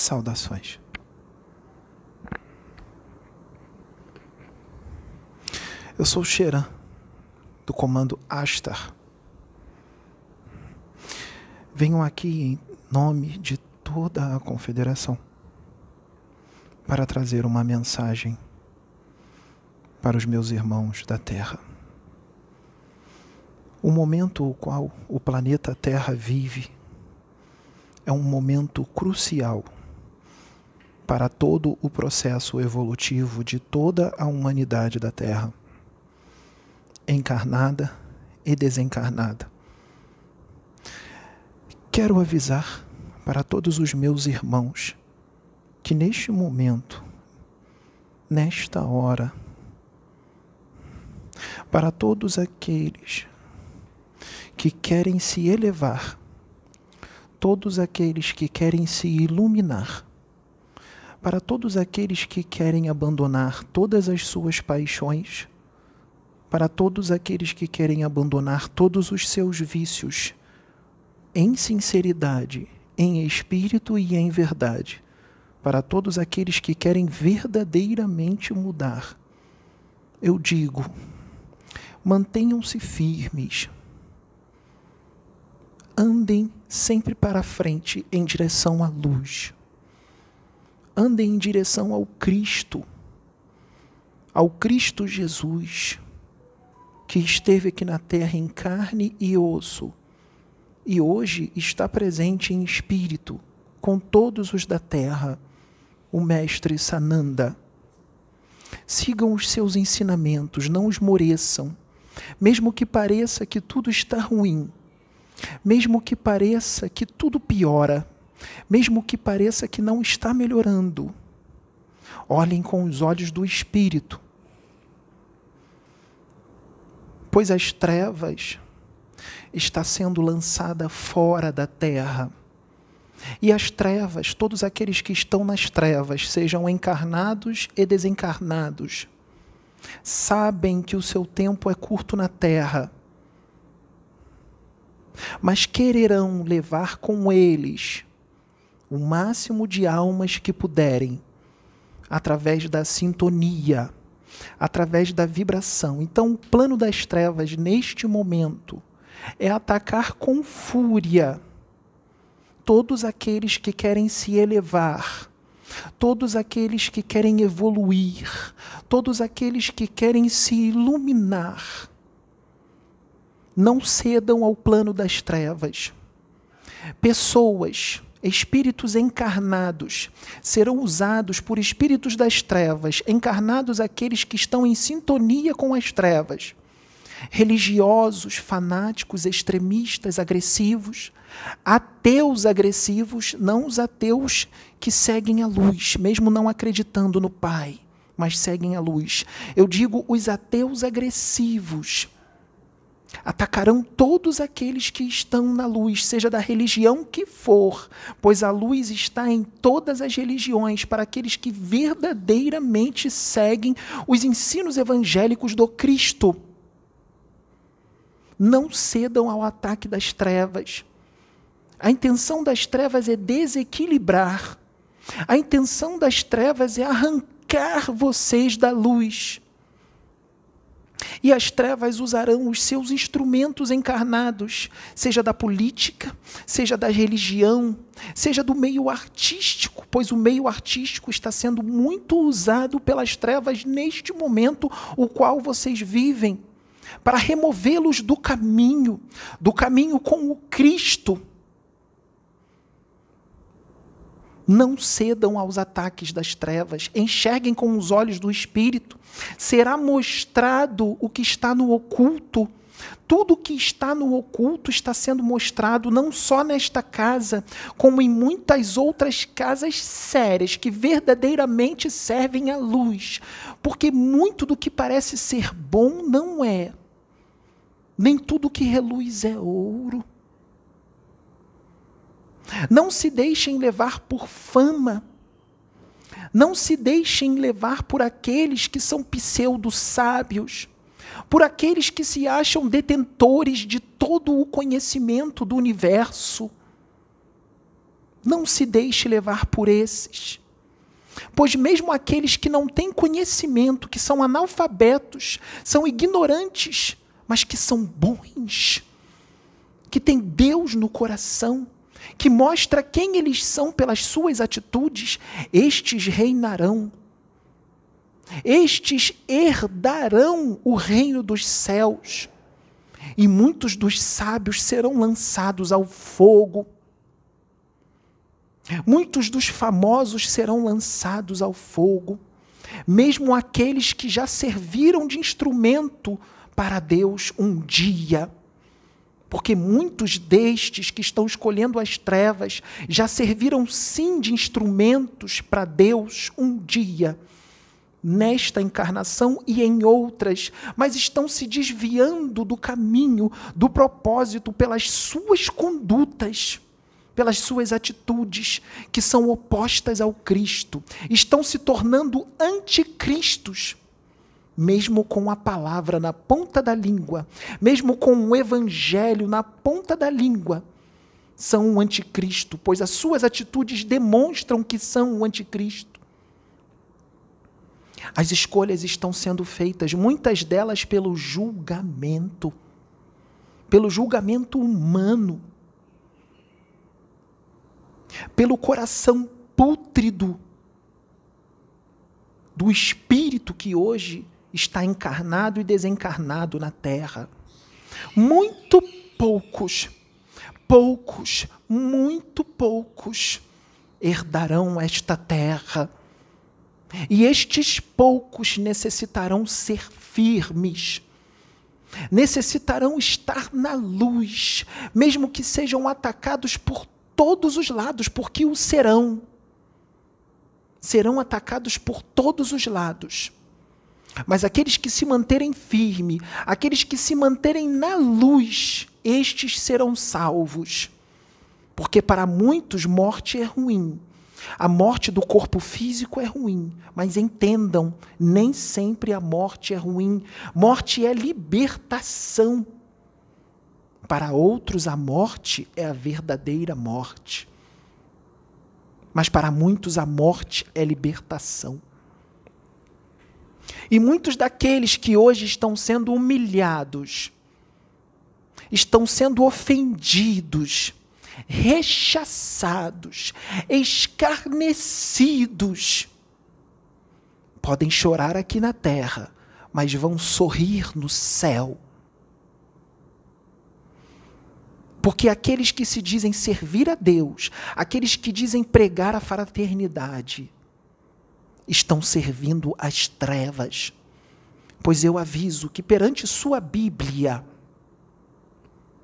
Saudações. Eu sou o Xeran, do comando Astar. Venho aqui em nome de toda a Confederação para trazer uma mensagem para os meus irmãos da Terra. O momento o qual o planeta Terra vive é um momento crucial para todo o processo evolutivo de toda a humanidade da Terra, encarnada e desencarnada. Quero avisar para todos os meus irmãos que neste momento, nesta hora, para todos aqueles que querem se elevar, todos aqueles que querem se iluminar, para todos aqueles que querem abandonar todas as suas paixões, para todos aqueles que querem abandonar todos os seus vícios, em sinceridade, em espírito e em verdade, para todos aqueles que querem verdadeiramente mudar, eu digo: mantenham-se firmes andem sempre para frente em direção à luz. Andem em direção ao Cristo, ao Cristo Jesus, que esteve aqui na terra em carne e osso, e hoje está presente em espírito com todos os da terra, o Mestre Sananda. Sigam os seus ensinamentos, não esmoreçam, mesmo que pareça que tudo está ruim mesmo que pareça que tudo piora, mesmo que pareça que não está melhorando, olhem com os olhos do Espírito. Pois as trevas está sendo lançada fora da terra. E as trevas, todos aqueles que estão nas trevas, sejam encarnados e desencarnados, sabem que o seu tempo é curto na terra mas quererão levar com eles o máximo de almas que puderem, através da sintonia, através da vibração. Então, o plano das trevas neste momento é atacar com fúria todos aqueles que querem se elevar, todos aqueles que querem evoluir, todos aqueles que querem se iluminar não cedam ao plano das trevas. Pessoas, espíritos encarnados, serão usados por espíritos das trevas, encarnados aqueles que estão em sintonia com as trevas. Religiosos, fanáticos, extremistas, agressivos, ateus agressivos, não os ateus que seguem a luz, mesmo não acreditando no Pai, mas seguem a luz. Eu digo os ateus agressivos Atacarão todos aqueles que estão na luz, seja da religião que for, pois a luz está em todas as religiões, para aqueles que verdadeiramente seguem os ensinos evangélicos do Cristo. Não cedam ao ataque das trevas. A intenção das trevas é desequilibrar. A intenção das trevas é arrancar vocês da luz. E as trevas usarão os seus instrumentos encarnados, seja da política, seja da religião, seja do meio artístico, pois o meio artístico está sendo muito usado pelas trevas neste momento, o qual vocês vivem, para removê-los do caminho, do caminho com o Cristo Não cedam aos ataques das trevas, enxerguem com os olhos do Espírito. Será mostrado o que está no oculto. Tudo que está no oculto está sendo mostrado não só nesta casa, como em muitas outras casas sérias que verdadeiramente servem à luz. Porque muito do que parece ser bom não é. Nem tudo que reluz é ouro. Não se deixem levar por fama. Não se deixem levar por aqueles que são pseudo-sábios, por aqueles que se acham detentores de todo o conhecimento do universo. Não se deixe levar por esses. Pois mesmo aqueles que não têm conhecimento, que são analfabetos, são ignorantes, mas que são bons, que têm Deus no coração, que mostra quem eles são pelas suas atitudes, estes reinarão. Estes herdarão o reino dos céus. E muitos dos sábios serão lançados ao fogo. Muitos dos famosos serão lançados ao fogo, mesmo aqueles que já serviram de instrumento para Deus um dia. Porque muitos destes que estão escolhendo as trevas já serviram sim de instrumentos para Deus um dia, nesta encarnação e em outras, mas estão se desviando do caminho, do propósito pelas suas condutas pelas suas atitudes que são opostas ao Cristo, estão se tornando anticristos, mesmo com a palavra na ponta da língua, mesmo com o evangelho na ponta da língua, são um anticristo, pois as suas atitudes demonstram que são um anticristo. As escolhas estão sendo feitas, muitas delas pelo julgamento, pelo julgamento humano pelo coração pútrido do espírito que hoje está encarnado e desencarnado na terra. Muito poucos, poucos, muito poucos herdarão esta terra. E estes poucos necessitarão ser firmes, necessitarão estar na luz, mesmo que sejam atacados por todos os lados, porque o serão. Serão atacados por todos os lados. Mas aqueles que se manterem firme, aqueles que se manterem na luz, estes serão salvos. Porque para muitos morte é ruim. A morte do corpo físico é ruim, mas entendam, nem sempre a morte é ruim. Morte é libertação. Para outros, a morte é a verdadeira morte. Mas para muitos, a morte é libertação. E muitos daqueles que hoje estão sendo humilhados, estão sendo ofendidos, rechaçados, escarnecidos, podem chorar aqui na terra, mas vão sorrir no céu. Porque aqueles que se dizem servir a Deus, aqueles que dizem pregar a fraternidade, estão servindo as trevas. Pois eu aviso que perante sua Bíblia,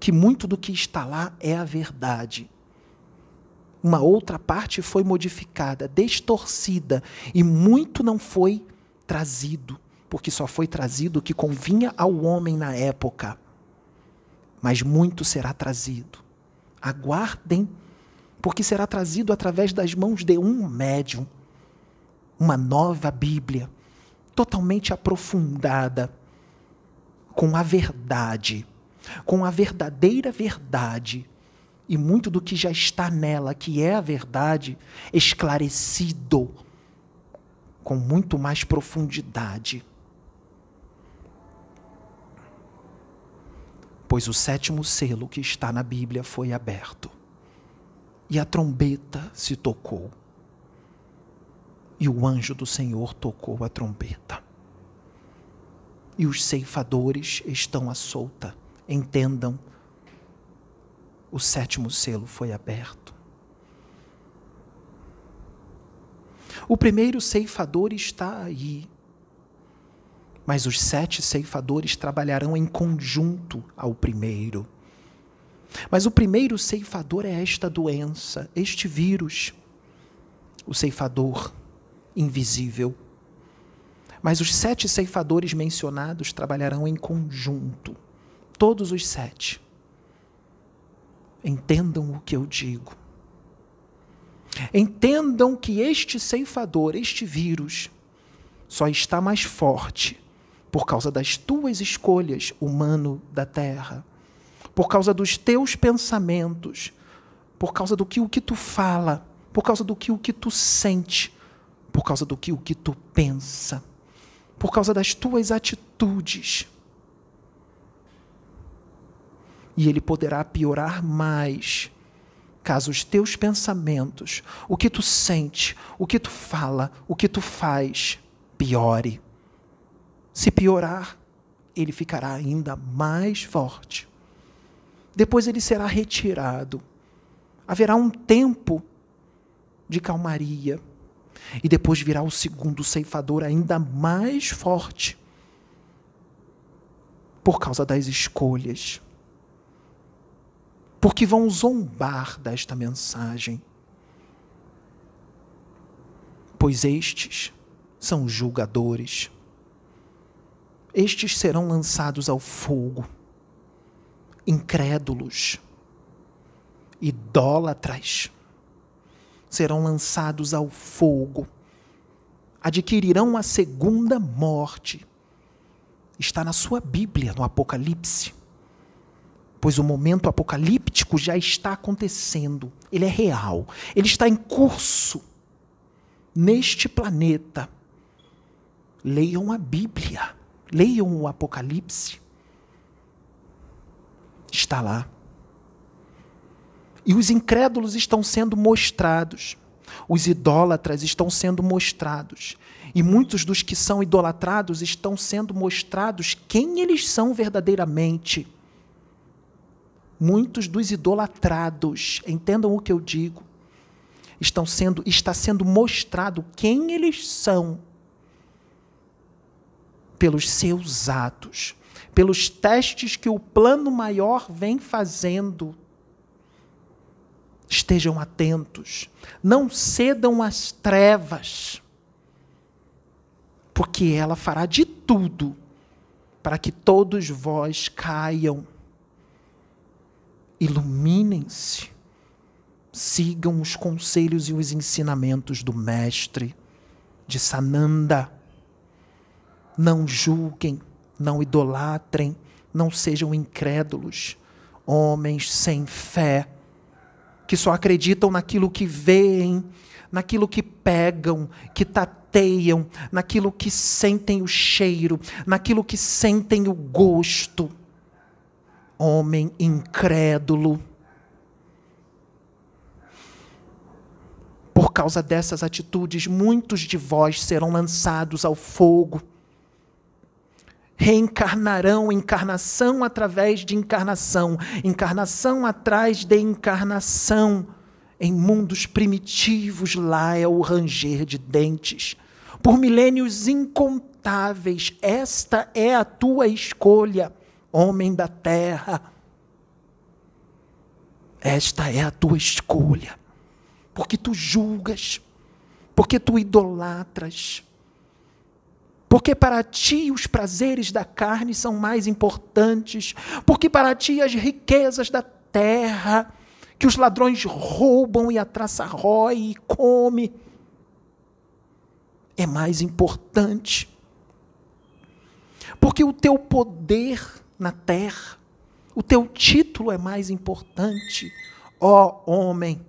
que muito do que está lá é a verdade. Uma outra parte foi modificada, distorcida, e muito não foi trazido, porque só foi trazido o que convinha ao homem na época mas muito será trazido. Aguardem, porque será trazido através das mãos de um médium uma nova Bíblia, totalmente aprofundada com a verdade, com a verdadeira verdade e muito do que já está nela, que é a verdade, esclarecido com muito mais profundidade. pois o sétimo selo que está na Bíblia foi aberto. E a trombeta se tocou. E o anjo do Senhor tocou a trombeta. E os ceifadores estão à solta. Entendam, o sétimo selo foi aberto. O primeiro ceifador está aí, mas os sete ceifadores trabalharão em conjunto ao primeiro. Mas o primeiro ceifador é esta doença, este vírus, o ceifador invisível. Mas os sete ceifadores mencionados trabalharão em conjunto, todos os sete. Entendam o que eu digo. Entendam que este ceifador, este vírus, só está mais forte por causa das tuas escolhas, humano da terra, por causa dos teus pensamentos, por causa do que o que tu fala, por causa do que o que tu sente, por causa do que o que tu pensa, por causa das tuas atitudes. E ele poderá piorar mais caso os teus pensamentos, o que tu sente, o que tu fala, o que tu faz, piore. Se piorar, ele ficará ainda mais forte. Depois ele será retirado. Haverá um tempo de calmaria. E depois virá o segundo ceifador ainda mais forte. Por causa das escolhas porque vão zombar desta mensagem. Pois estes são julgadores. Estes serão lançados ao fogo, incrédulos, idólatras, serão lançados ao fogo, adquirirão a segunda morte. Está na sua Bíblia, no Apocalipse pois o momento apocalíptico já está acontecendo, ele é real, ele está em curso neste planeta. Leiam a Bíblia, leiam o Apocalipse. Está lá. E os incrédulos estão sendo mostrados, os idólatras estão sendo mostrados, e muitos dos que são idolatrados estão sendo mostrados quem eles são verdadeiramente. Muitos dos idolatrados, entendam o que eu digo, estão sendo está sendo mostrado quem eles são pelos seus atos, pelos testes que o plano maior vem fazendo. Estejam atentos, não cedam às trevas, porque ela fará de tudo para que todos vós caiam. Iluminem-se, sigam os conselhos e os ensinamentos do Mestre, de Sananda. Não julguem, não idolatrem, não sejam incrédulos, homens sem fé, que só acreditam naquilo que veem, naquilo que pegam, que tateiam, naquilo que sentem o cheiro, naquilo que sentem o gosto homem incrédulo. Por causa dessas atitudes, muitos de vós serão lançados ao fogo. Reencarnarão encarnação através de encarnação, encarnação atrás de encarnação. Em mundos primitivos, lá é o ranger de dentes. Por milênios incontáveis, esta é a tua escolha homem da terra. Esta é a tua escolha, porque tu julgas, porque tu idolatras, porque para ti os prazeres da carne são mais importantes, porque para ti as riquezas da terra, que os ladrões roubam e a traça rói e come, é mais importante. Porque o teu poder na terra. O teu título é mais importante, ó homem.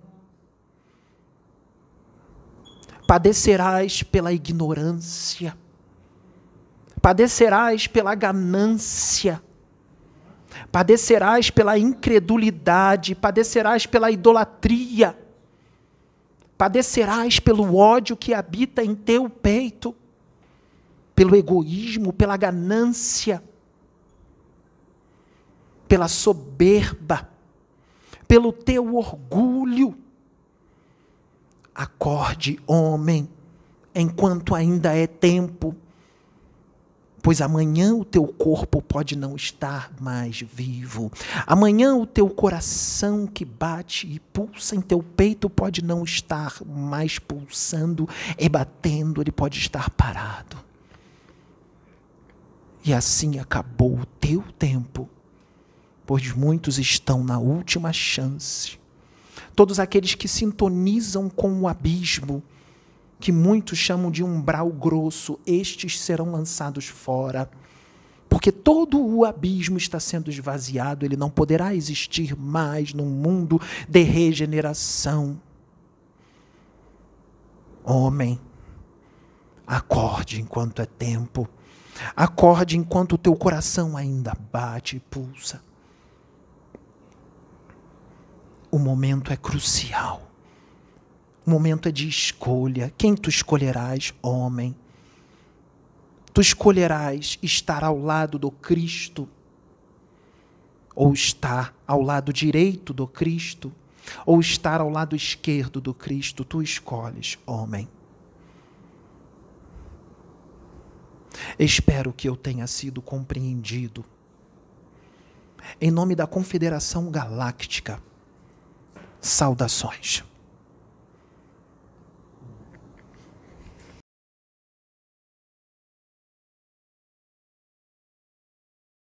Padecerás pela ignorância, padecerás pela ganância, padecerás pela incredulidade, padecerás pela idolatria, padecerás pelo ódio que habita em teu peito, pelo egoísmo, pela ganância. Pela soberba, pelo teu orgulho. Acorde, homem, enquanto ainda é tempo, pois amanhã o teu corpo pode não estar mais vivo. Amanhã o teu coração que bate e pulsa em teu peito pode não estar mais pulsando e batendo, ele pode estar parado. E assim acabou o teu tempo pois muitos estão na última chance. Todos aqueles que sintonizam com o abismo, que muitos chamam de umbral grosso, estes serão lançados fora. Porque todo o abismo está sendo esvaziado, ele não poderá existir mais num mundo de regeneração. Homem, acorde enquanto é tempo. Acorde enquanto o teu coração ainda bate e pulsa. O momento é crucial. O momento é de escolha. Quem tu escolherás, homem? Tu escolherás estar ao lado do Cristo ou estar ao lado direito do Cristo ou estar ao lado esquerdo do Cristo, tu escolhes, homem. Espero que eu tenha sido compreendido. Em nome da Confederação Galáctica, saudações.